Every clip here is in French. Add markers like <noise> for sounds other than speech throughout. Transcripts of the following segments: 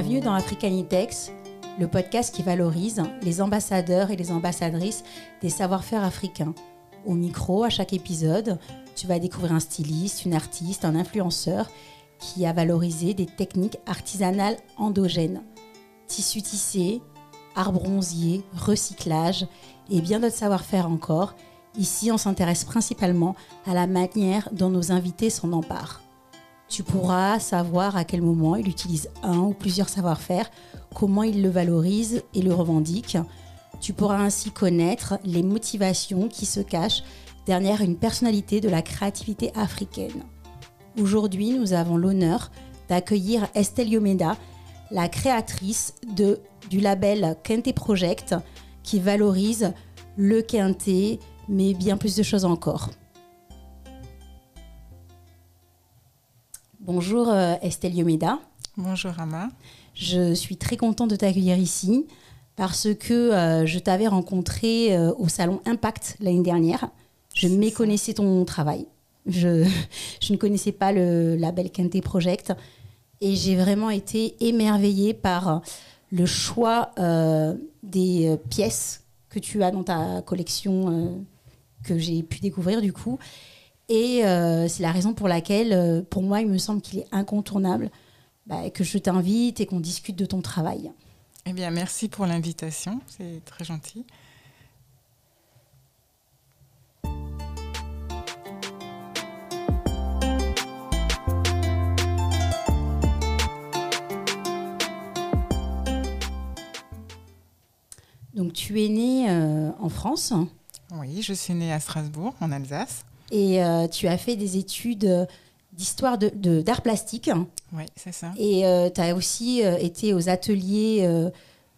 Bienvenue dans Africanitex, le podcast qui valorise les ambassadeurs et les ambassadrices des savoir-faire africains. Au micro, à chaque épisode, tu vas découvrir un styliste, une artiste, un influenceur qui a valorisé des techniques artisanales endogènes. Tissus tissés, art bronzier, recyclage et bien d'autres savoir-faire encore. Ici, on s'intéresse principalement à la manière dont nos invités s'en emparent. Tu pourras savoir à quel moment il utilise un ou plusieurs savoir-faire, comment il le valorise et le revendique. Tu pourras ainsi connaître les motivations qui se cachent derrière une personnalité de la créativité africaine. Aujourd'hui, nous avons l'honneur d'accueillir Estelle Yomeda, la créatrice du label Quintet Project, qui valorise le quintet, mais bien plus de choses encore. Bonjour euh, Estelle Yomeda. Bonjour Ama. Je suis très contente de t'accueillir ici parce que euh, je t'avais rencontré euh, au salon Impact l'année dernière. Je méconnaissais ton travail. Je, <laughs> je, ne connaissais pas le label Quintet Project et j'ai vraiment été émerveillée par le choix des pièces que tu as dans ta collection que j'ai pu découvrir du coup et euh, c'est la raison pour laquelle, euh, pour moi, il me semble qu'il est incontournable bah, que je t'invite et qu'on discute de ton travail. Eh bien, merci pour l'invitation, c'est très gentil. Donc tu es née euh, en France Oui, je suis née à Strasbourg, en Alsace. Et euh, tu as fait des études euh, d'histoire d'art de, d'art plastique. Oui, c'est ça. Et euh, tu as aussi été aux ateliers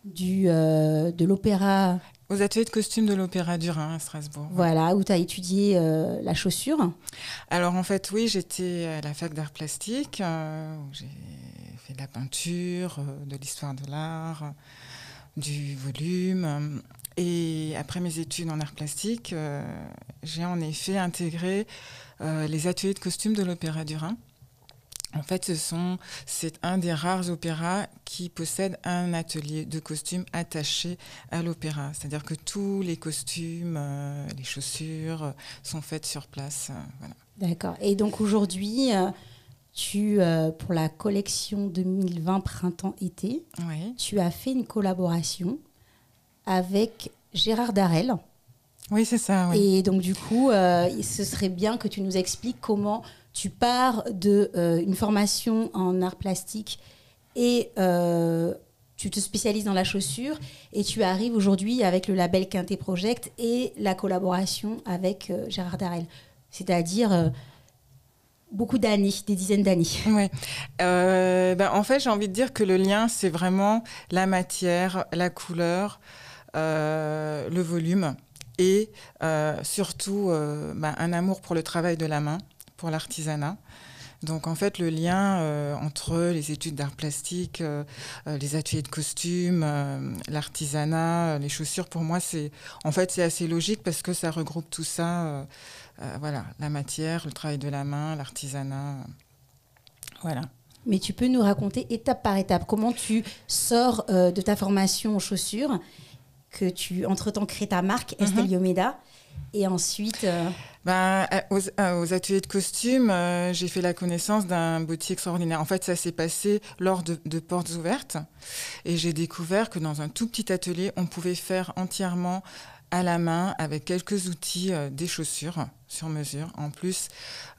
du, de l'opéra. Aux ateliers de costumes de l'Opéra du Rhin à Strasbourg. Voilà, où tu as étudié la chaussure. Alors en fait, oui, j'étais à la fac d'art plastique, où j'ai fait de la peinture, de l'histoire de l'art, du volume. Et après mes études en art plastique, euh, j'ai en effet intégré euh, les ateliers de costumes de l'Opéra du Rhin. En fait, ce c'est un des rares opéras qui possède un atelier de costumes attaché à l'opéra. C'est-à-dire que tous les costumes, euh, les chaussures sont faites sur place. voilà. D'accord. Et donc aujourd'hui, tu, pour la collection 2020 printemps-été, oui. tu as fait une collaboration avec Gérard Darel. Oui, c'est ça. Oui. Et donc, du coup, euh, ce serait bien que tu nous expliques comment tu pars d'une euh, formation en art plastique et euh, tu te spécialises dans la chaussure et tu arrives aujourd'hui avec le label Quintet Project et la collaboration avec euh, Gérard Darel. C'est-à-dire euh, beaucoup d'années, des dizaines d'années. <laughs> Oui. Euh, ben, en fait, j'ai envie de dire que le lien, c'est vraiment la matière, la couleur, euh, le volume et euh, surtout bah, un amour pour le travail de la main, pour l'artisanat. Donc en fait, le lien euh, entre les études d'art plastique, euh, les ateliers de costumes, euh, l'artisanat, les chaussures, pour moi, c'est en fait c'est assez logique parce que ça regroupe tout ça. voilà, la matière, le travail de la main, l'artisanat. voilà. Mais tu peux nous raconter étape par étape comment tu sors de ta formation en chaussures que tu, entre-temps, crées ta marque, Estelle Mhm. Yomeda. Et ensuite, euh, Ben, aux, à- aux ateliers de costumes, euh, j'ai fait la connaissance d'un boutique extraordinaire. En fait, ça s'est passé lors de, portes ouvertes. Et j'ai découvert que dans un tout petit atelier, on pouvait faire entièrement à la main, avec quelques outils, euh, des chaussures sur mesure. En plus,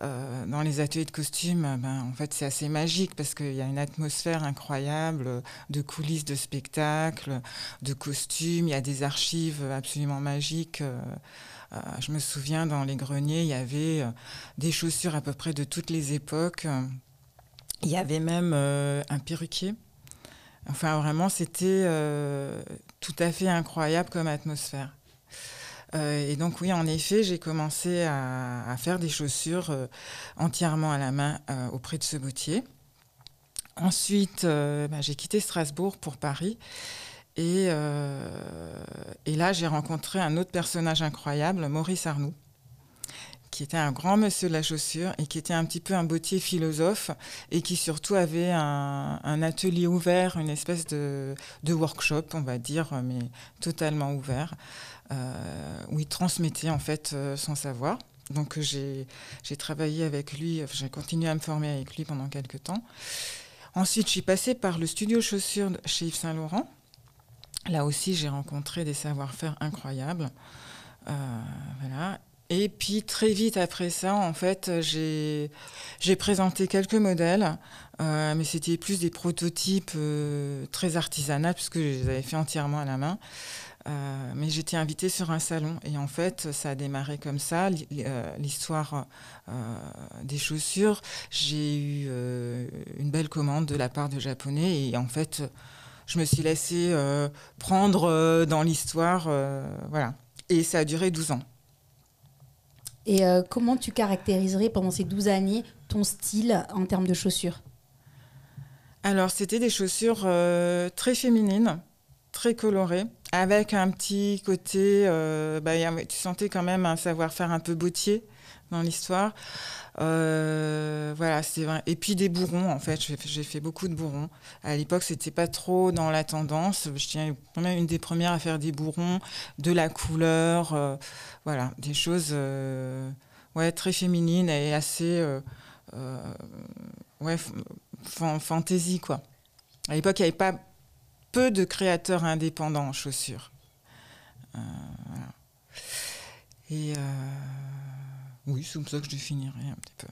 euh, dans les ateliers de costumes, euh, ben, en fait, c'est assez magique parce qu'il y a une atmosphère incroyable euh, de coulisses de spectacles, de costumes. Il y a des archives absolument magiques. Euh, euh, je me souviens, dans les greniers, il y avait euh, des chaussures à peu près de toutes les époques. Il y avait même euh, un perruquier. Enfin, vraiment, c'était euh, tout à fait incroyable comme atmosphère. Euh, et donc, oui, en effet, j'ai commencé à, faire des chaussures euh, entièrement à la main euh, auprès de ce boutier. Ensuite, euh, bah, j'ai quitté Strasbourg pour Paris. Et, euh, et là, j'ai rencontré un autre personnage incroyable, Maurice Arnoux, qui était un grand monsieur de la chaussure et qui était un petit peu un bottier philosophe et qui surtout avait un, atelier ouvert, une espèce de, workshop, on va dire, mais totalement ouvert, euh, où il transmettait en fait euh, son savoir. Donc j'ai travaillé avec lui, j'ai continué à me former avec lui pendant quelques temps. Ensuite, je suis passée par le studio chaussures chez Yves Saint Laurent. Là aussi, j'ai rencontré des savoir-faire incroyables. Euh, voilà. Et puis très vite après ça, en fait, j'ai présenté quelques modèles, euh, mais c'était plus des prototypes euh, très artisanaux puisque je les avais fait entièrement à la main. Mais j'étais invitée sur un salon et en fait, ça a démarré comme ça, l'histoire des chaussures. J'ai eu une belle commande de la part de Japonais et en fait, je me suis laissée prendre dans l'histoire, voilà. Et ça a duré 12 ans. Et euh, comment tu caractériserais pendant ces 12 années ton style en termes de chaussures? Alors, c'était des chaussures euh, très féminines, très colorées, avec un petit côté. Euh, bah, tu sentais quand même un savoir-faire un peu bottier l'histoire. voilà, c'est vrai. Et puis des bourrons, en fait. J'ai fait beaucoup de bourrons. À l'époque, c'était pas trop dans la tendance. Je tiens quand même une des premières à faire des bourrons, de la couleur. Voilà, des choses euh, ouais, très féminines et assez euh, euh, ouais, fantaisie, quoi. À l'époque, il n'y avait pas peu de créateurs indépendants en chaussures. Et oui, c'est comme ça que je définirais un petit peu.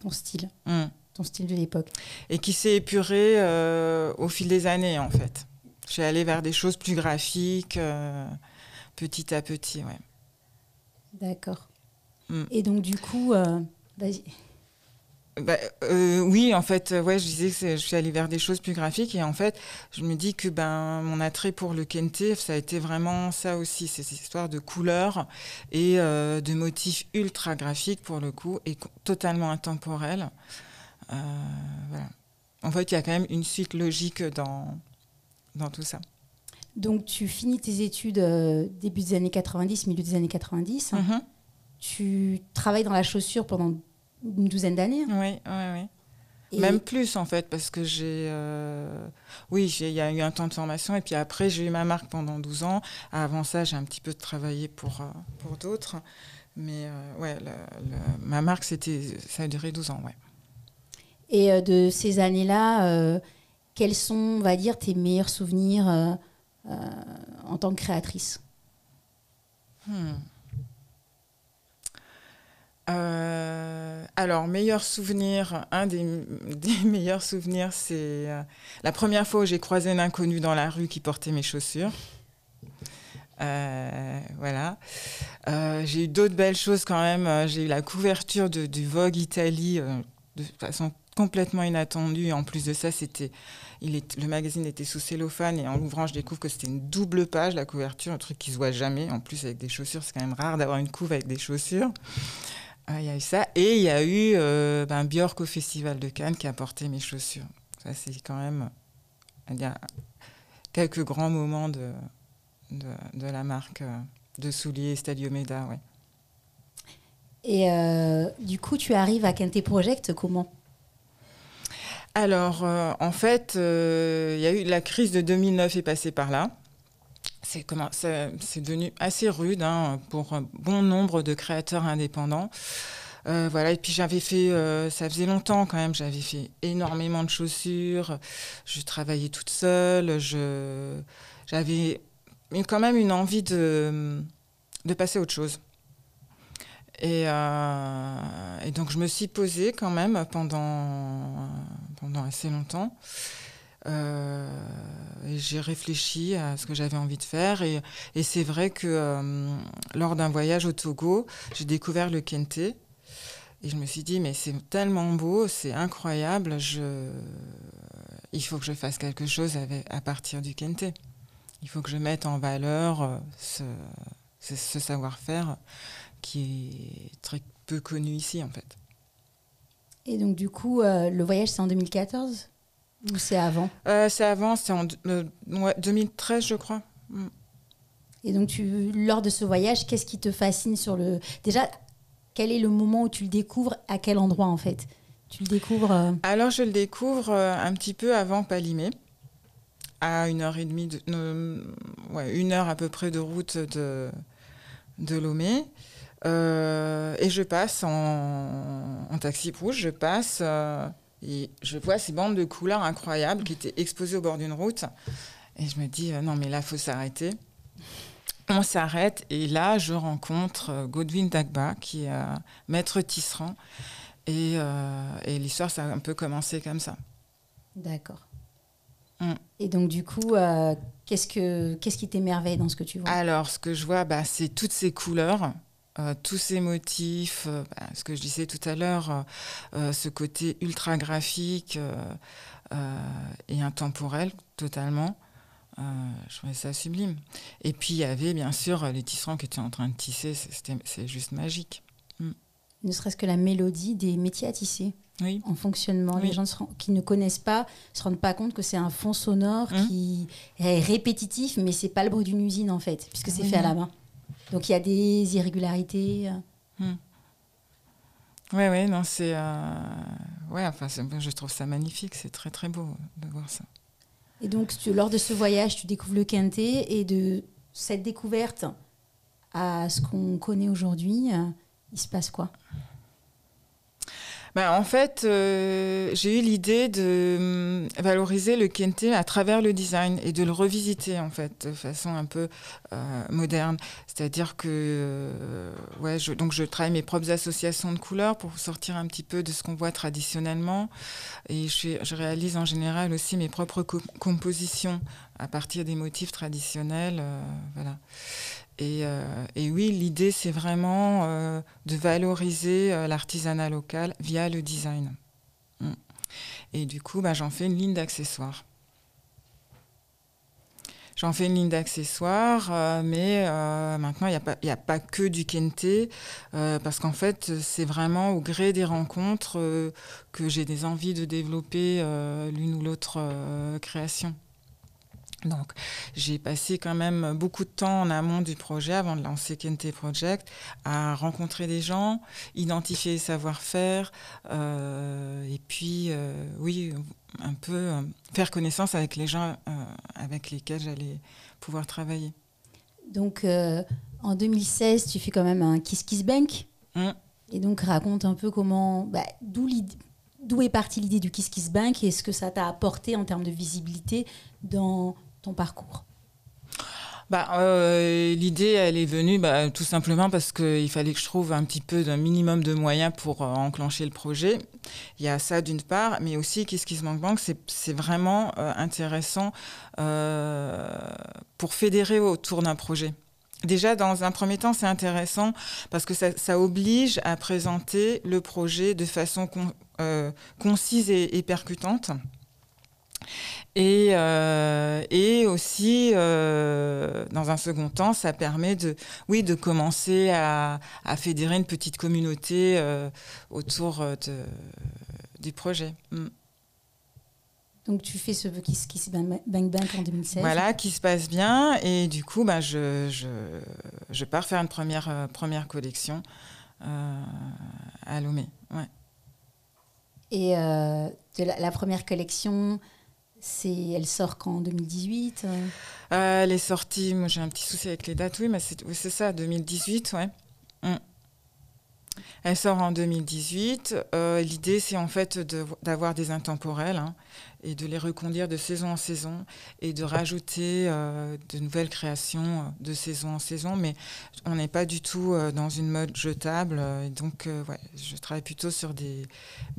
Ton style. Hum. Ton style de l'époque. Et qui s'est épuré au fil des années, en fait. Je suis allée vers des choses plus graphiques, petit à petit, ouais. D'accord. Mm. Et donc, du coup, euh, vas-y. Bah, euh, oui, en fait, ouais, je disais que je suis allée vers des choses plus graphiques et en fait, je me dis que ben mon attrait pour le kente, ça a été vraiment ça aussi, cette histoire de couleurs et euh, de motifs ultra graphiques pour le coup et totalement intemporels. voilà. En fait, il y a quand même une suite logique dans dans tout ça. Donc, tu finis tes études euh, début des années 90, milieu des années 90. Mhm. Tu travailles dans la chaussure pendant une douzaine d'années. Oui, oui, oui. Même plus en fait, parce que j'ai. Euh, oui, il y a eu un temps de formation et puis après j'ai eu ma marque pendant 12 ans. Avant ça, j'ai un petit peu travaillé pour, euh, pour d'autres. Mais ouais, ma marque, c'était, ça a duré 12 ans, ouais. Et de ces années-là, quels sont, on va dire, tes meilleurs souvenirs euh, en tant que créatrice? Hmm. Euh, alors, meilleur souvenir, un <laughs> des, meilleurs souvenirs, c'est euh, la première fois où j'ai croisé un inconnu dans la rue qui portait mes chaussures. voilà. j'ai eu d'autres belles choses quand même. J'ai eu la couverture de, du Vogue Italie de façon complètement inattendue. En plus de ça, c'était le magazine était sous cellophane et en l'ouvrant, je découvre que c'était une double page, la couverture, un truc qui se voit jamais. En plus, avec des chaussures, c'est quand même rare d'avoir une couve avec des chaussures. Ah, il y a eu ça. Et il y a eu euh, ben, Björk au Festival de Cannes qui a porté mes chaussures. Ça, c'est quand même a quelques grands moments de, de, la marque euh, de souliers Stadio Meda. Ouais. Et euh, du coup, tu arrives à Quintet Project comment? Alors, euh, en fait, il y a eu la crise de 2009 est passée par là. C'est devenu assez rude hein, pour bon nombre de créateurs indépendants. Euh, voilà, et puis j'avais fait, ça faisait longtemps quand même, j'avais fait énormément de chaussures, je travaillais toute seule, j'avais quand même une envie de, de passer à autre chose. Euh, et, donc je me suis posée quand même pendant, pendant assez longtemps. Euh, j'ai réfléchi à ce que j'avais envie de faire. Et, c'est vrai que euh, lors d'un voyage au Togo, j'ai découvert le kente. Et je me suis dit, mais c'est tellement beau, c'est incroyable, il faut que je fasse quelque chose à partir du kente. Il faut que je mette en valeur ce, ce savoir-faire qui est très peu connu ici en fait. Et donc du coup, euh, le voyage c'est en 2014 ou c'est avant euh, C'est avant, c'est en 2013 euh, je crois. Mm. Et donc tu, lors de ce voyage, qu'est-ce qui te fascine sur le... Déjà, quel est le moment où tu le découvres À quel endroit en fait? Tu le découvres euh, Alors je le découvre un petit peu avant Palimé, à une heure et demie, de, ouais, une heure à peu près de route de, de Lomé. Et je passe en, en, taxi rouge, je passe et je vois ces bandes de couleurs incroyables qui étaient exposées au bord d'une route. Et je me dis, non mais là, faut s'arrêter. On s'arrête et là, je rencontre euh, Godwin Dagba, qui est euh, maître tisserand. Et, euh, et l'histoire, ça a un peu commencé comme ça. D'accord. Mm. Et donc, du coup, qu'est-ce, que, qu'est-ce qui t'émerveille dans ce que tu vois? Alors, ce que je vois, bah, c'est toutes ces couleurs. Tous ces motifs, bah, ce que je disais tout à l'heure, ce côté ultra graphique et intemporel totalement. Euh, je trouvais ça sublime. Et puis il y avait bien sûr les tisserands qui étaient en train de tisser, c'est juste magique. Mm. Ne serait-ce que la mélodie des métiers à tisser. En fonctionnement. Les gens qui ne connaissent pas ne se rendent pas compte que c'est un fond sonore mm. qui est répétitif, mais c'est pas le bruit d'une usine en fait, puisque c'est fait à la main. Donc il y a des irrégularités. Oui, mm. Ouais, ouais, non, c'est. Euh, ouais, enfin, je trouve ça magnifique, c'est très, très beau de voir ça. Et donc, lors de ce voyage, tu découvres le quintet et de cette découverte à ce qu'on connaît aujourd'hui, euh, il se passe quoi? Ben, en fait, euh, j'ai eu l'idée de hum, valoriser le kente à travers le design et de le revisiter en fait de façon un peu euh, moderne. C'est-à-dire que euh, ouais, je, donc je travaille mes propres associations de couleurs pour sortir un petit peu de ce qu'on voit traditionnellement et je, je, réalise en général aussi mes propres compositions à partir des motifs traditionnels. voilà. Euh, et, oui, l'idée, c'est vraiment euh, de valoriser euh, l'artisanat local via le design. Mm. Et du coup, bah, j'en fais une ligne d'accessoires. J'en fais une ligne d'accessoires, mais maintenant, il n'y a, pas que du kente, parce qu'en fait, c'est vraiment au gré des rencontres que j'ai des envies de développer l'une ou l'autre création. Donc, j'ai passé quand même beaucoup de temps en amont du projet, avant de lancer Kente Project, à rencontrer des gens, identifier les savoir-faire, euh, et puis, euh, oui, un peu euh, faire connaissance avec les gens avec lesquels j'allais pouvoir travailler. Donc, en 2016, tu fais quand même un Kiss Kiss Bank. Mmh. Et donc, raconte un peu comment, bah, d'où est partie l'idée du Kiss Kiss Bank et ce que ça t'a apporté en termes de visibilité dans ton parcours bah, euh, L'idée, elle est venue bah, tout simplement parce qu'il fallait que je trouve un petit peu d'un minimum de moyens pour euh, enclencher le projet. Il y a ça d'une part, mais aussi qu'est-ce qui se manque c'est vraiment euh, intéressant pour fédérer autour d'un projet. Déjà, dans un premier temps, c'est intéressant parce que ça, oblige à présenter le projet de façon concise et percutante. Et, euh, et aussi, euh, dans un second temps, ça permet de, oui, de commencer à, à fédérer une petite communauté euh, autour de, du projet. Mm. Donc tu fais ce qui, qui se bang bang en 2016. Voilà, qui se passe bien. Et du coup, bah, je, je, je pars faire une première, première collection à Lomé. Ouais. Et la, première collection, elle sort qu'en 2018 euh? Euh, Elle est sortie, moi j'ai un petit souci avec les dates, oui, mais c'est, ça, 2018, ouais. Mm. Elle sort en 2018. Euh, l'idée, c'est en fait d'avoir des intemporels hein, et de les reconduire de saison en saison et de rajouter de nouvelles créations de saison en saison. Mais on n'est pas du tout dans une mode jetable. donc, je travaille plutôt sur des,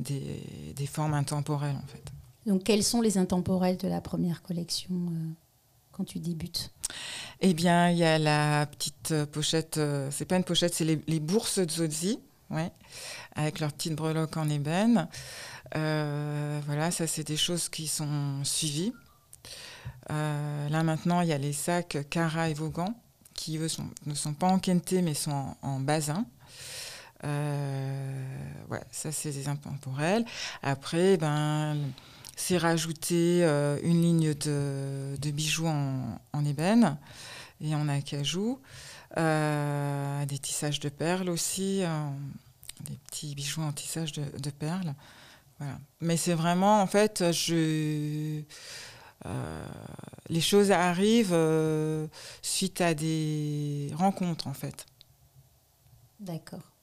des formes intemporelles, en fait. Donc, quels sont les intemporels de la première collection euh, quand tu débutes? Eh bien, il y a la petite euh, pochette, euh, c'est pas une pochette, c'est les, bourses de Zodzi, ouais, avec leurs petites breloques en ébène. voilà, ça, c'est des choses qui sont suivies. là, maintenant, il y a les sacs Cara et Vaughan, qui, ne sont pas en quinté, mais sont en, en basin. ouais, ça, c'est des intemporels. Après, ben c'est rajouter euh, une ligne de, bijoux en, ébène et en acajou, euh, des tissages de perles aussi. Euh, des petits bijoux en tissage de, de perles. Voilà. Mais c'est vraiment, en fait, je, les choses arrivent suite à des rencontres, en fait. D'accord.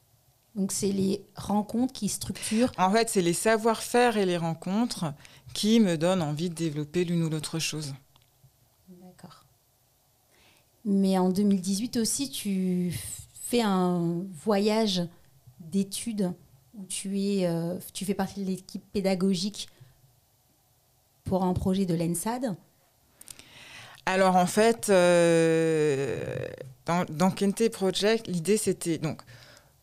Donc c'est les rencontres qui structurent. En fait, c'est les savoir-faire et les rencontres qui me donnent envie de développer l'une ou l'autre chose. D'accord. Mais en 2018 aussi, tu fais un voyage d'études où tu, es, euh, tu fais partie de l'équipe pédagogique pour un projet de l'ENSAD. Alors en fait, euh, dans, dans Kente Project, l'idée c'était donc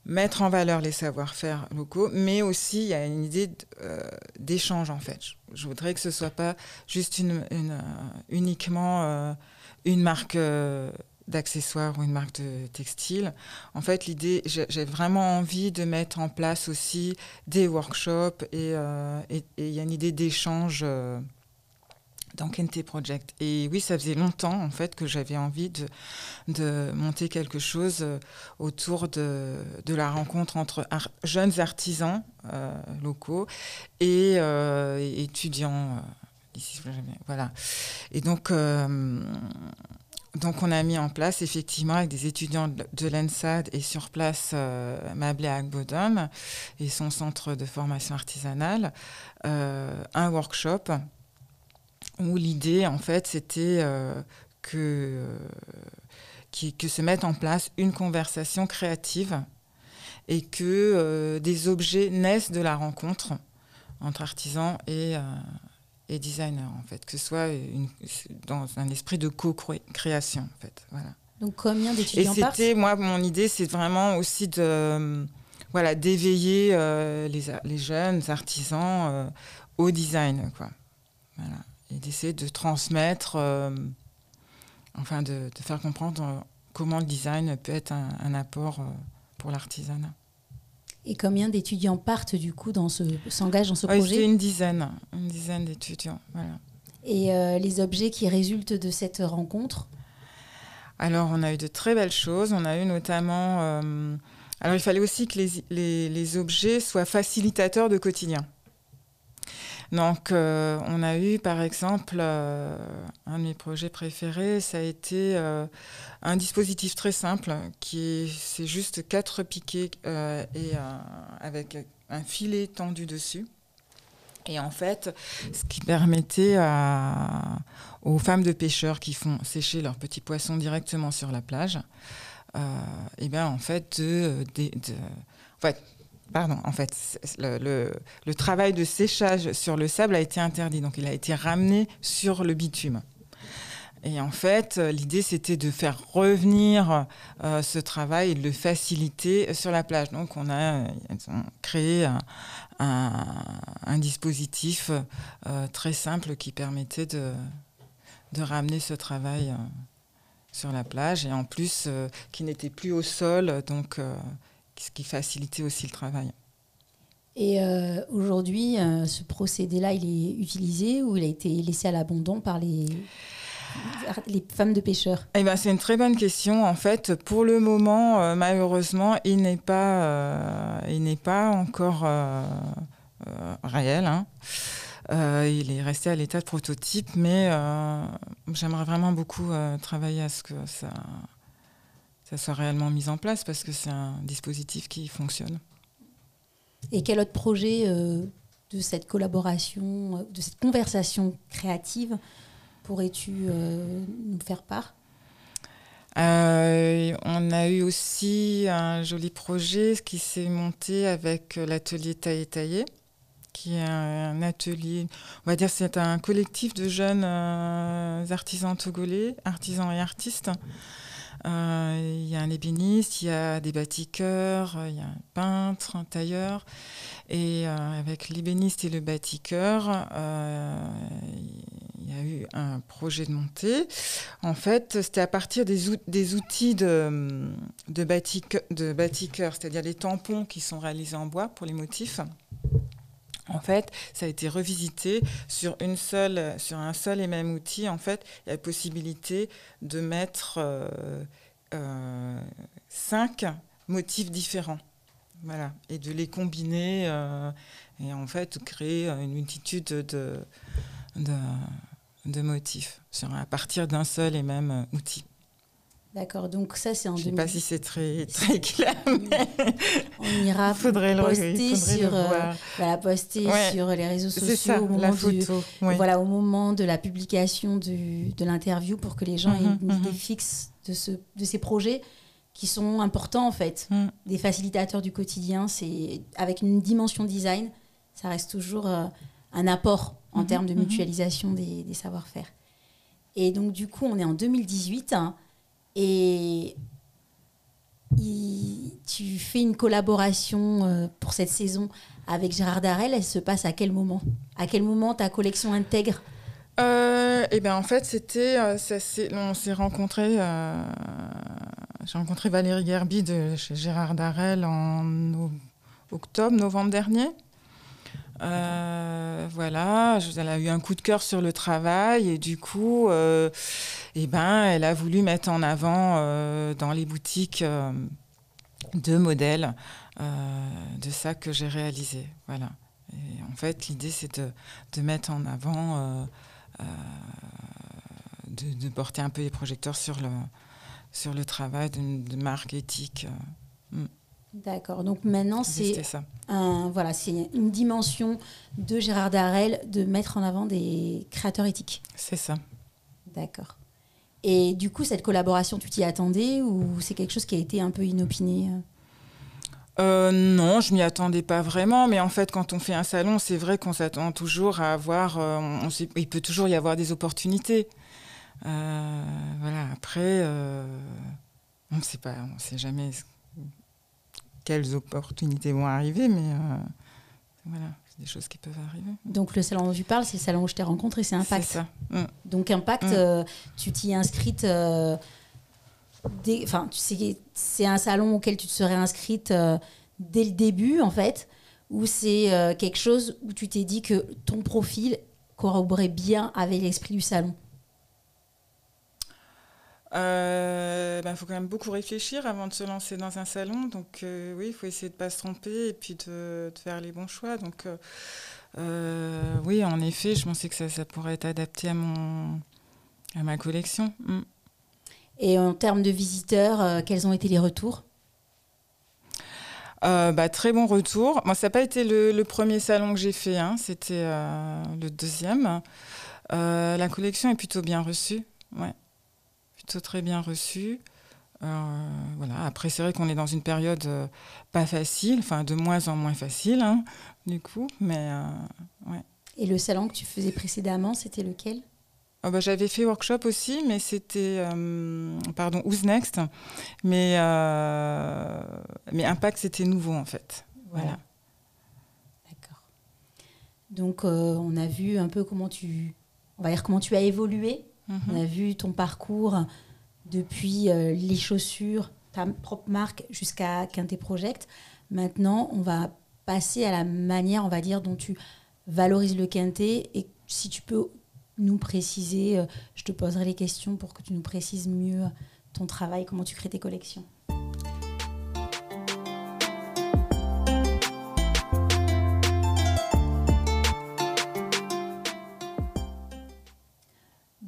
mettre en valeur les savoir-faire locaux, mais aussi il y a une idée euh, d'échange en fait. Je, voudrais que ce soit pas juste une, euh, uniquement euh, une marque d'accessoires ou une marque de textile. En fait, l'idée, j'ai vraiment envie de mettre en place aussi des workshops et il y a une idée d'échange dans Kente Project. Et oui, ça faisait longtemps en fait que j'avais envie de, de, monter quelque chose euh, autour de, de la rencontre entre jeunes artisans euh, locaux et, euh, étudiants. Ici, voilà. Et donc, donc, on a mis en place, effectivement, avec des étudiants de l'ENSAD et sur place, euh, Mablé Agbodon et son centre de formation artisanale, un workshop où l'idée, en fait, c'était euh, que, qui, que se mette en place une conversation créative et que euh, des objets naissent de la rencontre entre artisans et, euh, et designers, en fait, que ce soit une, dans un esprit de co-création, en fait. Voilà. Donc, combien d'étudiants Et c'était, moi, mon idée, c'est vraiment aussi de, voilà, d'éveiller euh, les, les, jeunes artisans euh, au design, quoi. Voilà. Et d'essayer de transmettre, euh, enfin, de, de, faire comprendre comment le design peut être un, un apport pour l'artisanat. Et combien d'étudiants partent du coup dans ce s'engagent dans ce ouais, projet C'est une dizaine, une dizaine d'étudiants. Voilà. Et euh, les objets qui résultent de cette rencontre Alors, on a eu de très belles choses. On a eu notamment. Euh, alors, il fallait aussi que les, les, les, objets soient facilitateurs de quotidien. Donc, euh, on a eu, par exemple, euh, un de mes projets préférés, ça a été euh, un dispositif très simple, qui c'est juste quatre piquets et avec un filet tendu dessus. Et en fait, ce qui permettait aux femmes de pêcheurs qui font sécher leurs petits poissons directement sur la plage, et bien en fait, de en fait, pardon, en fait, le, travail de séchage sur le sable a été interdit, donc il a été ramené sur le bitume. Et en fait, l'idée, c'était de faire revenir euh, ce travail et de le faciliter sur la plage. Donc, on a créé un, dispositif euh, très simple qui permettait de, ramener ce travail euh, sur la plage et en plus euh, qui n'était plus au sol, donc euh, ce qui facilitait aussi le travail. Et euh, aujourd'hui, ce procédé-là, il est utilisé ou il a été laissé à l'abandon par les les femmes de pêcheurs? Eh ben, C'est une très bonne question. En fait, pour le moment, euh, malheureusement, il n'est pas, euh, il n'est pas encore euh, réel. Hein. il est resté à l'état de prototype, mais j'aimerais vraiment beaucoup travailler à ce que ça, ça soit réellement mis en place parce que c'est un dispositif qui fonctionne. Et quel autre projet de cette collaboration, de cette conversation créative pourrais-tu euh, nous faire part? Euh, on a eu aussi un joli projet qui s'est monté avec l'atelier Taillé Taillé, qui est un atelier, on va dire c'est un collectif de jeunes euh, artisans togolais, artisans et artistes. Euh, il y a un ébéniste, il y a des bâtiqueurs, il y a un peintre, un tailleur. Et euh, avec l'ébéniste et le bâtiqueur, euh, il y a eu un projet de montée. En fait, c'était à partir des, out des outils de, de, de c'est-à-dire les tampons qui sont réalisés en bois pour les motifs. En fait, ça a été revisité sur, un seul et même outil. En fait, il y a la possibilité de mettre euh, euh, cinq motifs différents. voilà, et de les combiner et en fait créer une multitude de, motifs à partir d'un seul et même outil. D'accord, donc ça c'est en Je ne sais pas si c'est très, très clair, mais <laughs> on ira faudrait poster, le, sur, euh, voilà, poster sur les réseaux sociaux ça, au, moment du, voilà, au moment de la publication du, de l'interview pour que les gens aient Mhm, une idée mhm. fixe de, ce, de ces projets qui sont importants en fait. Mm. Des facilitateurs du quotidien, c'est avec une dimension design, ça reste toujours euh, un apport en Mhm, termes de mutualisation des, des savoir-faire. Et donc du coup, on est en 2018 hein, et tu fais une collaboration euh, pour cette saison avec Gérard Darel. Elle se passe à quel moment? À quel moment ta collection intègre? Euh, et ben en fait, c'était, euh, on s'est rencontrés. euh, j'ai rencontré Valérie Gerby de chez Gérard Darel en octobre, novembre dernier. Euh, voilà, elle a eu un coup de cœur sur le travail et du coup, euh, eh ben, elle a voulu mettre en avant euh, dans les boutiques deux modèles de sacs que j'ai réalisés. Voilà. Et en fait, l'idée, c'est de, mettre en avant, de, porter un peu les projecteurs sur le, sur le travail de marque éthique. D'accord. Donc maintenant, c'est un, voilà, c'est une dimension de Gérard Darel de mettre en avant des créateurs éthiques. C'est ça. D'accord. Et du coup, cette collaboration, tu t'y attendais ou c'est quelque chose qui a été un peu inopiné euh Euh, non, je m'y attendais pas vraiment, mais en fait, quand on fait un salon, c'est vrai qu'on s'attend toujours à avoir. euh, on il peut toujours y avoir des opportunités. Euh, voilà. Après, on ne sait pas, on ne sait jamais quelles opportunités vont arriver, mais euh, voilà, c'est des choses qui peuvent arriver. Donc le salon dont tu parles, c'est le salon où je t'ai rencontré, c'est Impact. C'est ça. Mm. Donc Impact, Mm. euh, tu t'y es inscrite. euh, dès- Enfin, tu sais, c'est un salon auquel tu te serais inscrite euh, dès le début, en fait, ou c'est quelque chose où tu t'es dit que ton profil corroborait bien avec l'esprit du salon? Il Euh, ben, faut quand même beaucoup réfléchir avant de se lancer dans un salon. Donc euh, oui, il faut essayer de ne pas se tromper et puis de, de faire les bons choix. Donc euh, oui, en effet, je pensais que ça, ça pourrait être adapté à, mon, à ma collection. Mm. Et en termes de visiteurs, euh, quels ont été les retours? Euh, bah, très bon retour. Moi, ça n'a pas été le, le premier salon que j'ai fait, hein. c'était euh, le deuxième. La collection est plutôt bien reçue, ouais. Très bien reçue. Euh, voilà. Après, c'est vrai qu'on est dans une période euh, pas facile, enfin de moins en moins facile, hein, du coup, mais euh, ouais. Et le salon que tu faisais précédemment, c'était lequel? Bah, J'avais fait workshop aussi, mais c'était, pardon, Who's Next, mais, mais Impact, c'était nouveau en fait. Voilà. D'accord. Donc, on a vu un peu comment tu, on va dire comment tu as évolué. Mhm. On a vu ton parcours depuis euh, les chaussures, ta propre marque, jusqu'à Quintet Project. Maintenant, on va passer à la manière, on va dire, dont tu valorises le Quintet. Et si tu peux nous préciser, euh, je te poserai les questions pour que tu nous précises mieux ton travail, comment tu crées tes collections.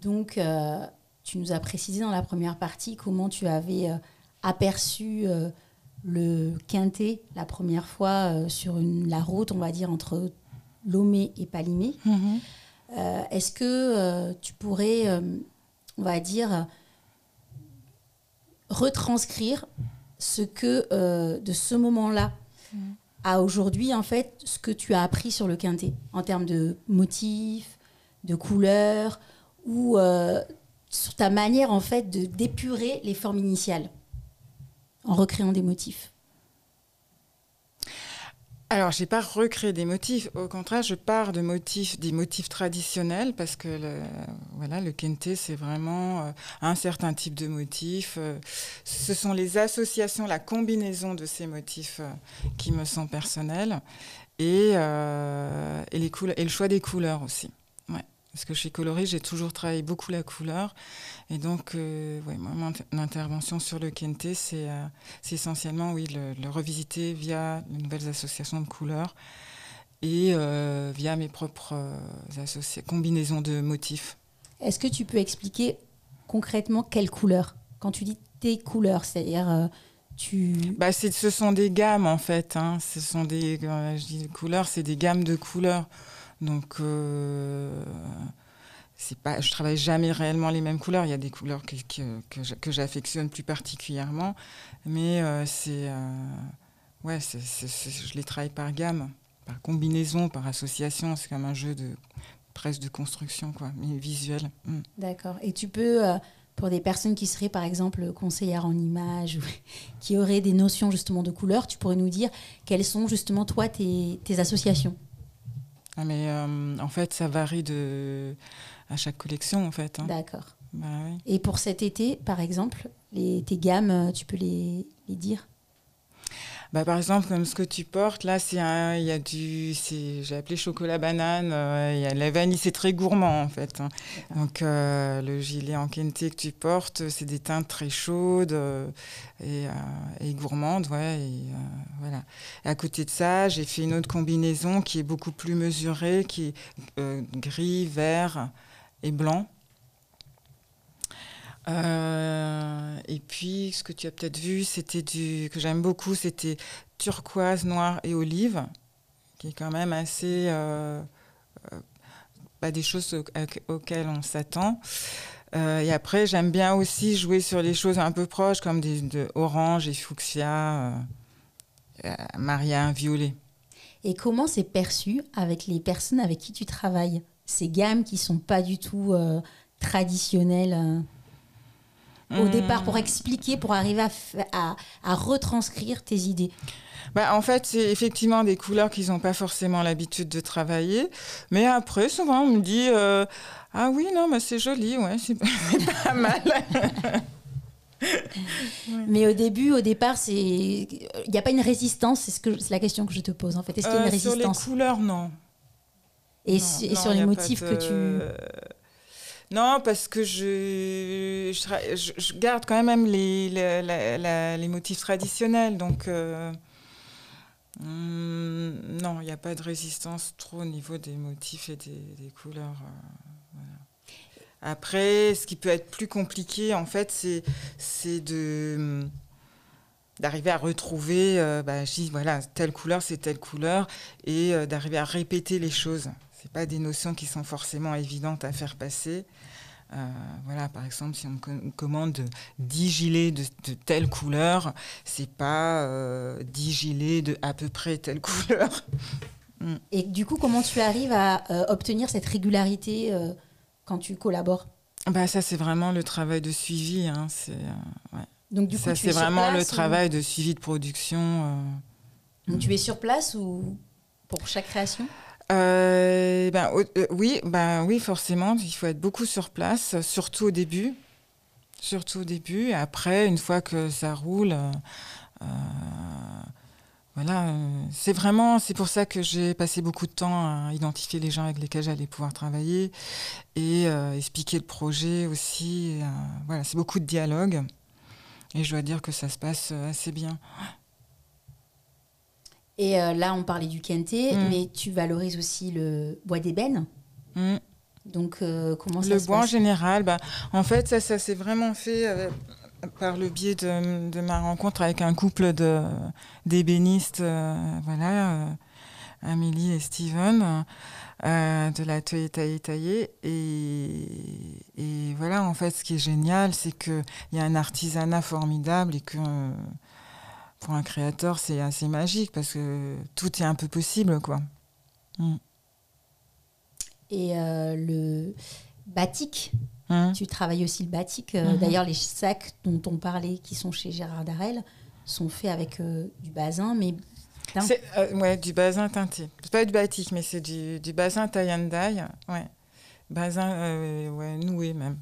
Donc, euh, tu nous as précisé dans la première partie comment tu avais euh, aperçu euh, le quintet la première fois sur une- la route, on va dire, entre Lomé et Palimé. Mhm. Est-ce que tu pourrais, on va dire, retranscrire ce que de ce moment-là à aujourd'hui, en fait, ce que tu as appris sur le quintet en termes de motifs, de couleurs ou euh, sur ta manière en fait de d'épurer les formes initiales en recréant des motifs. Alors, j'ai pas recréé des motifs. Au contraire, je pars de motifs, des motifs traditionnels parce que le, voilà, le kente, c'est vraiment euh, un certain type de motifs. euh, ce sont les associations, la combinaison de ces motifs qui me sont personnels et, et le choix des couleurs aussi. Parce que chez Coloris, j'ai toujours travaillé beaucoup la couleur. Et donc, ouais, mon intervention sur le Kente, c'est essentiellement oui, le, revisiter via les nouvelles associations de couleurs et via mes propres combinaisons de motifs. Est-ce que tu peux expliquer concrètement quelles couleurs Quand tu dis tes couleurs, c'est-à-dire tu... Bah, ce sont des gammes en fait. Hein. Ce sont des, je dis couleurs, c'est des gammes de couleurs. Donc, euh, c'est pas, je travaille jamais réellement les mêmes couleurs. Il y a des couleurs que, que, j'affectionne plus particulièrement, mais euh, c'est, euh, ouais, je les travaille par gamme, par combinaison, par association. C'est comme un jeu de presque de construction, quoi, mais visuel. Mm. D'accord. Et tu peux pour des personnes qui seraient par exemple conseillères en images ou qui auraient des notions justement de couleur, tu pourrais nous dire quelles sont justement toi tes, associations? Ah mais euh, en fait ça varie de à chaque collection en fait. Hein. D'accord. Bah Et pour cet été par exemple, les, tes gammes, tu peux les, les dire? Bah, par exemple, comme ce que tu portes, là, c'est il y a du, j'ai appelé chocolat banane. Euh, il y a la vanille, c'est très gourmand en fait. Hein. Donc euh, le gilet en kente que tu portes, c'est des teintes très chaudes euh, et, et, gourmandes, ouais. Et, voilà. à côté de ça, j'ai fait une autre combinaison qui est beaucoup plus mesurée, qui est gris, vert et blanc. Euh, et puis, ce que tu as peut-être vu, c'était du que j'aime beaucoup, c'était turquoise, noir et olive, qui est quand même assez euh, euh pas des choses auxquelles on s'attend. Euh, et après, j'aime bien aussi jouer sur les choses un peu proches, comme des de orange et fuchsia, Maria violet. Et comment c'est perçu avec les personnes avec qui tu travailles? Ces gammes qui sont pas du tout traditionnelles au hmm. départ pour expliquer, pour arriver à, à, retranscrire tes idées bah, en fait, c'est effectivement des couleurs qu'ils n'ont pas forcément l'habitude de travailler. Mais après, souvent, on me dit euh, Ah oui, non, mais c'est joli, ouais, c'est <laughs> pas mal. <laughs> Mais au début, au départ, c'est il n'y a pas une résistance. C'est ce que c'est la question que je te pose en fait. Est-ce qu'il y a une résistance euh, Sur les couleurs, non. Et, sur les motifs que tu non, parce que je, garde quand même les, les, motifs traditionnels. Donc, euh, hmm, non, il n'y a pas de résistance trop au niveau des motifs et des, couleurs. Euh, Après, ce qui peut être plus compliqué, en fait, c'est de d'arriver à retrouver, euh, bah, je dis, voilà, telle couleur, c'est telle couleur, et d'arriver à répéter les choses. Ce pas des notions qui sont forcément évidentes à faire passer. Euh, voilà, par exemple, si on me commande 10 gilets de, telle couleur, c'est pas euh, 10 gilets de à peu près telle <laughs> couleur. Mm. Et du coup, comment tu arrives à euh, obtenir cette régularité euh, quand tu collabores? Bah, Ça, c'est vraiment le travail de suivi. Hein, c'est, Donc, du coup, ça, c'est vraiment le travail de suivi de production. Donc, tu es sur place ou pour chaque création? Euh, ben, euh, oui, ben, oui, forcément, il faut être beaucoup sur place, surtout au début. Surtout au début. Après, une fois que ça roule, euh, voilà, c'est vraiment, c'est pour ça que j'ai passé beaucoup de temps à identifier les gens avec lesquels j'allais pouvoir travailler et expliquer le projet aussi. voilà, c'est beaucoup de dialogue. Et je dois dire que ça se passe assez bien. Et euh, là, on parlait du kente, mm. mais tu valorises aussi le bois d'ébène. Mm. Donc, euh, comment ça le se bois en général, bah, en fait, ça, ça s'est vraiment fait euh, par le biais de, ma rencontre avec un couple d'ébénistes, voilà, Amélie et Steven. de l'atelier taillé taillé et, et voilà en fait ce qui est génial c'est qu'il y a un artisanat formidable et que pour un créateur, c'est assez magique parce que tout est un peu possible, quoi. Mm. Et euh, le batik, hein tu travailles aussi le batik. Euh, mm-hmm. D'ailleurs, les sacs dont on parlait, qui sont chez Gérard Darel, sont faits avec euh, du basin, mais c'est ouais, du basin teinté. C'est pas du batik, mais c'est du, du basin tie and dye. Ouais. Basin ouais, noué même.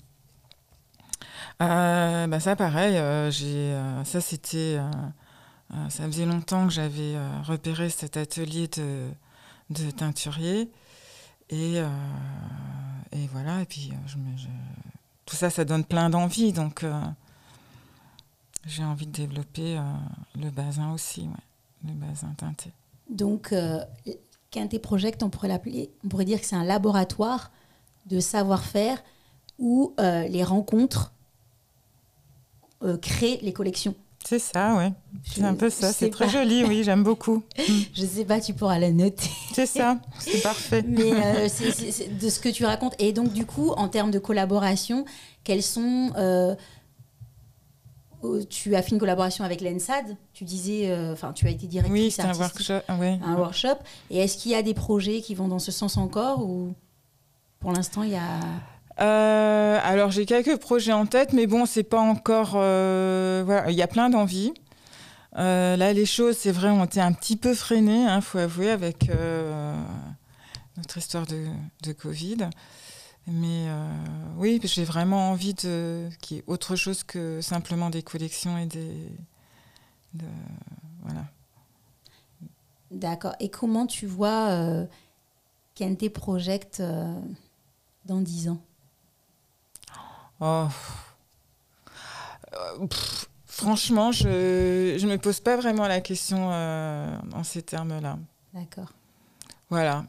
bah ça, pareil, j'ai, ça c'était ça faisait longtemps que j'avais euh, repéré cet atelier de, de teinturier. Et, et voilà, et puis tout ça, ça donne plein d'envie. Donc, j'ai envie de développer le bazin aussi, le bazin teinté. Donc, Quintet Project, on pourrait l'appeler, on pourrait dire que c'est un laboratoire de savoir-faire où les rencontres créent les collections. C'est ça, ouais. C'est un peu ça. C'est très joli, oui, j'aime beaucoup. <laughs> je sais pas, tu pourras la noter. <laughs> C'est ça, c'est parfait. Mais euh, c'est de ce que tu racontes. Et donc, du coup, en termes de collaboration, quels sont. Euh, tu as fait une collaboration avec l'ENSAD, tu disais, euh, enfin, tu as été directrice Oui, c'est un workshop. Un workshop. Et est-ce qu'il y a des projets qui vont dans ce sens encore ou pour l'instant, il y a. Euh, alors j'ai quelques projets en tête, mais bon, c'est pas encore. Euh, il y a plein d'envies. Euh, là, les choses, c'est vrai, ont été un petit peu freinées, il hein, faut avouer, avec notre histoire de, Covid. Mais oui, j'ai vraiment envie de qu'il y ait autre chose que simplement des collections et des. De, voilà. D'accord. Et comment tu vois Kente Project dans 10 ans? Oh. Euh, franchement, je ne me pose pas vraiment la question euh, en ces termes-là. D'accord. Voilà,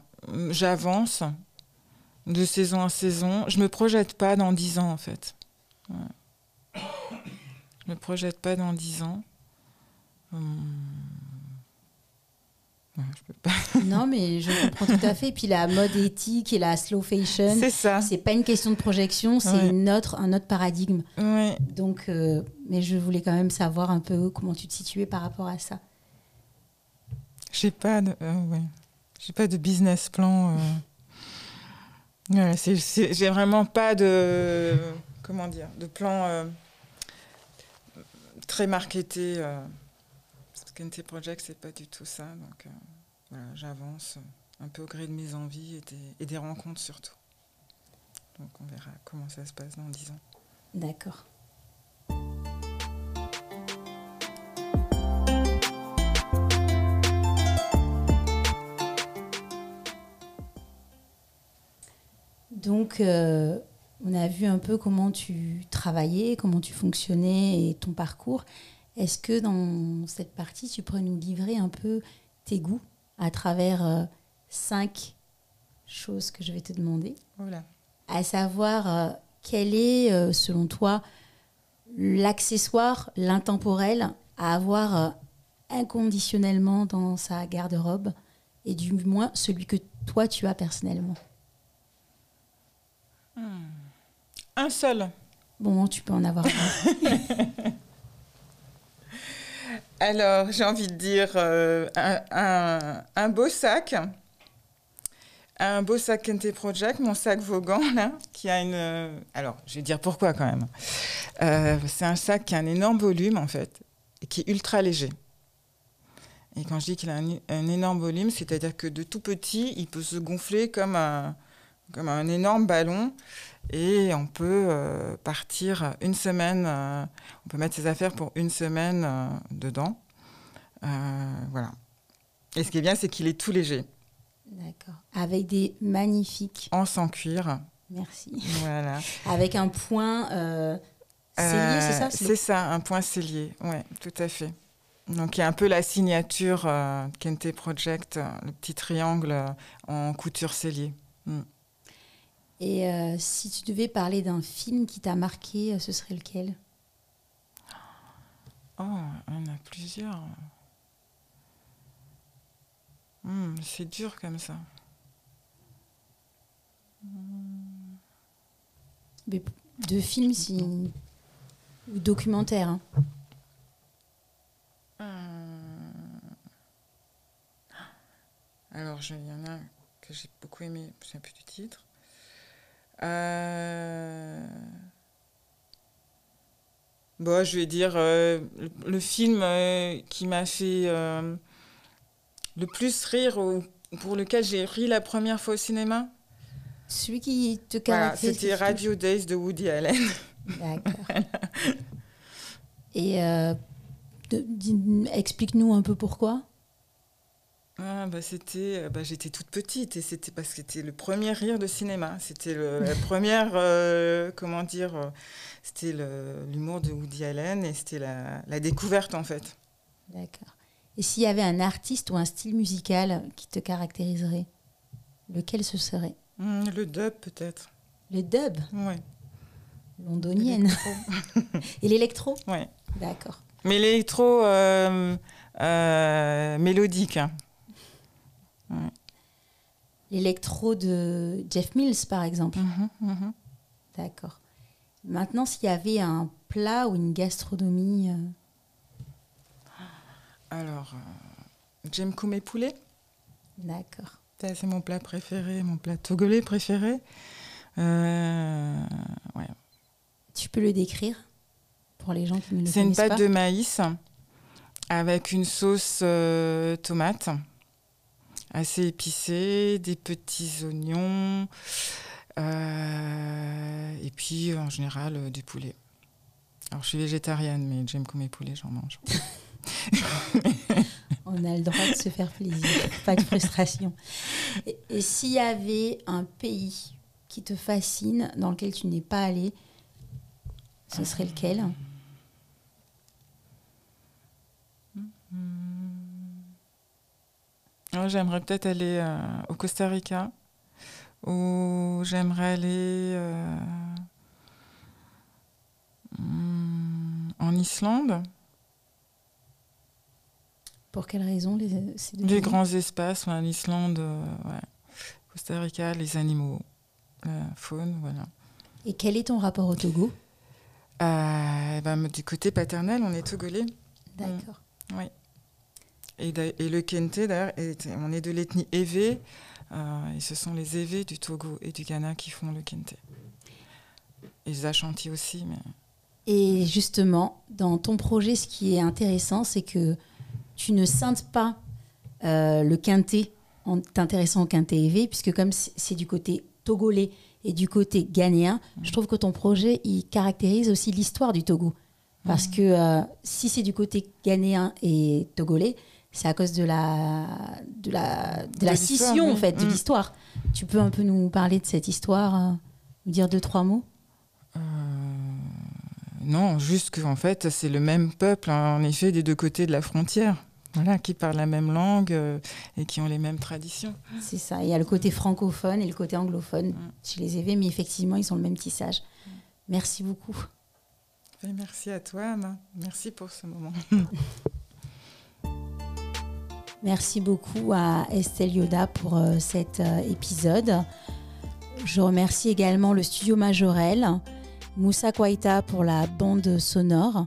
j'avance de saison en saison. Je ne me projette pas dans dix ans, en fait. Je ne me projette pas dans dix ans. Hum je peux pas. <laughs> non, mais je comprends tout à fait. Et puis la mode éthique et la slow fashion, c'est ça. C'est pas une question de projection, c'est une autre, un autre paradigme. Donc, euh, mais je voulais quand même savoir un peu comment tu te situais par rapport à ça. J'ai pas de, euh, j'ai pas de business plan. Euh... j'ai vraiment pas de, comment dire, de plan euh, très marketé. Project, c'est pas du tout ça. Donc euh, voilà, j'avance un peu au gré de mes envies et des, et des, rencontres surtout. Donc on verra comment ça se passe dans 10 ans. D'accord. Donc, euh, on a vu un peu comment tu travaillais, comment tu fonctionnais et ton parcours. Est-ce que dans cette partie, tu pourrais nous livrer un peu tes goûts à travers euh, cinq choses que je vais te demander? Voilà. À savoir, euh, quel est, euh, selon toi, l'accessoire, l'intemporel à avoir inconditionnellement dans sa garde-robe et du moins celui que toi tu as personnellement? Hmm. Un seul. Bon, tu peux en avoir un. <laughs> Alors, j'ai envie de dire euh, un, beau sac. Un beau sac Kente Project, mon sac Vaughan, qui a une. Euh, alors, je vais dire pourquoi quand même. Euh, c'est un sac qui a un énorme volume, en fait, et qui est ultra léger. Et quand je dis qu'il a un, énorme volume, c'est-à-dire que de tout petit, il peut se gonfler comme un énorme ballon et on peut euh, partir une semaine, euh, on peut mettre ses affaires pour une semaine euh, dedans. voilà. Et ce qui est bien, c'est qu'il est tout léger. D'accord. Avec des magnifiques. En sans cuir. Merci. Voilà. <laughs> Avec un point cellier, c'est ça? C'est ça, un point cellier. Oui, tout à fait. Donc il y a un peu la signature Kente Project, le petit triangle en couture cellier. Mm. Et euh, si tu devais parler d'un film qui t'a marqué, euh, ce serait lequel? Oh, il y en a plusieurs. Hmm, c'est dur comme ça. Mais de films si... ou documentaires hein. hmm. Alors, il y en a que j'ai beaucoup aimé, je ne sais plus du titre. Euh... Bon, je vais dire euh, le, film euh, qui m'a fait le plus rire ou pour lequel j'ai ri la première fois au cinéma. Celui qui te caractérise. C'était Radio Days de Woody Allen. D'accord. <laughs> Et explique-nous un peu pourquoi. Ah, bah, c'était, bah, j'étais toute petite et c'était parce que c'était le premier rire de cinéma. C'était la <laughs> première, comment dire, c'était l'humour de Woody Allen et c'était la, la découverte en fait. D'accord. Et s'il y avait un artiste ou un style musical qui te caractériserait, lequel ce serait? Hmm, Le dub peut-être. Le dub? Oui. Londonienne. <laughs> Et l'électro? Oui. D'accord. Mais l'électro euh, euh, mélodique. L'électro de Jeff Mills, par exemple. Mhm, mhm. D'accord. Maintenant, s'il y avait un plat ou une gastronomie. Euh, alors, j'aime coumer poulet. D'accord. C'est mon plat préféré, mon plat togolais préféré. Euh, tu peux le décrire pour les gens qui ne le C'est une pâte de maïs avec une sauce euh, tomate assez épicée, des petits oignons euh, et puis en général du poulet. Alors je suis végétarienne, mais j'aime comme mes poulets, j'en mange. <laughs> On a le droit de se faire plaisir, pas de frustration. Et, s'il y avait un pays qui te fascine, dans lequel tu n'es pas allé, ce serait lequel? Oh, J'aimerais peut-être aller euh, au Costa Rica, ou j'aimerais aller euh, hmm, en Islande. Pour quelles raisons les, les grands espaces, en Islande, euh, Costa Rica, les animaux, la faune, voilà. Et quel est ton rapport au Togo? Euh, eh ben, Du côté paternel, on est togolais. D'accord. Mm. Oui. Et, et, le Kente, d'ailleurs, on est de l'ethnie Evé, euh, et ce sont les Évés du Togo et du Ghana qui font le Kente. Et les Ashanti aussi. Mais... Et justement, dans ton projet, ce qui est intéressant, c'est que tu ne scintes pas euh, le quintet en t'intéressant au quintet EV, puisque comme c'est du côté togolais et du côté ghanéen, mmh. je trouve que ton projet, il caractérise aussi l'histoire du Togo. Parce mmh. que euh, si c'est du côté ghanéen et togolais, c'est à cause de la, de la, de, la scission, en fait, de mmh. l'histoire. Tu peux un peu nous parler de cette histoire, euh, nous dire deux, trois mots? Non, juste qu'en fait, c'est le même peuple, hein, en effet, des deux côtés de la frontière. Voilà, qui parlent la même langue euh, et qui ont les mêmes traditions. C'est ça. Il y a le côté francophone et le côté anglophone mm. chez les évêques, mais effectivement, ils ont le même tissage. Mm. Merci beaucoup. merci à toi, Anna. Merci pour ce moment. <laughs> merci beaucoup à Estelle Yoda pour euh, cet euh, épisode. Je remercie également le studio Majorel, Moussa Kouaita pour la bande sonore.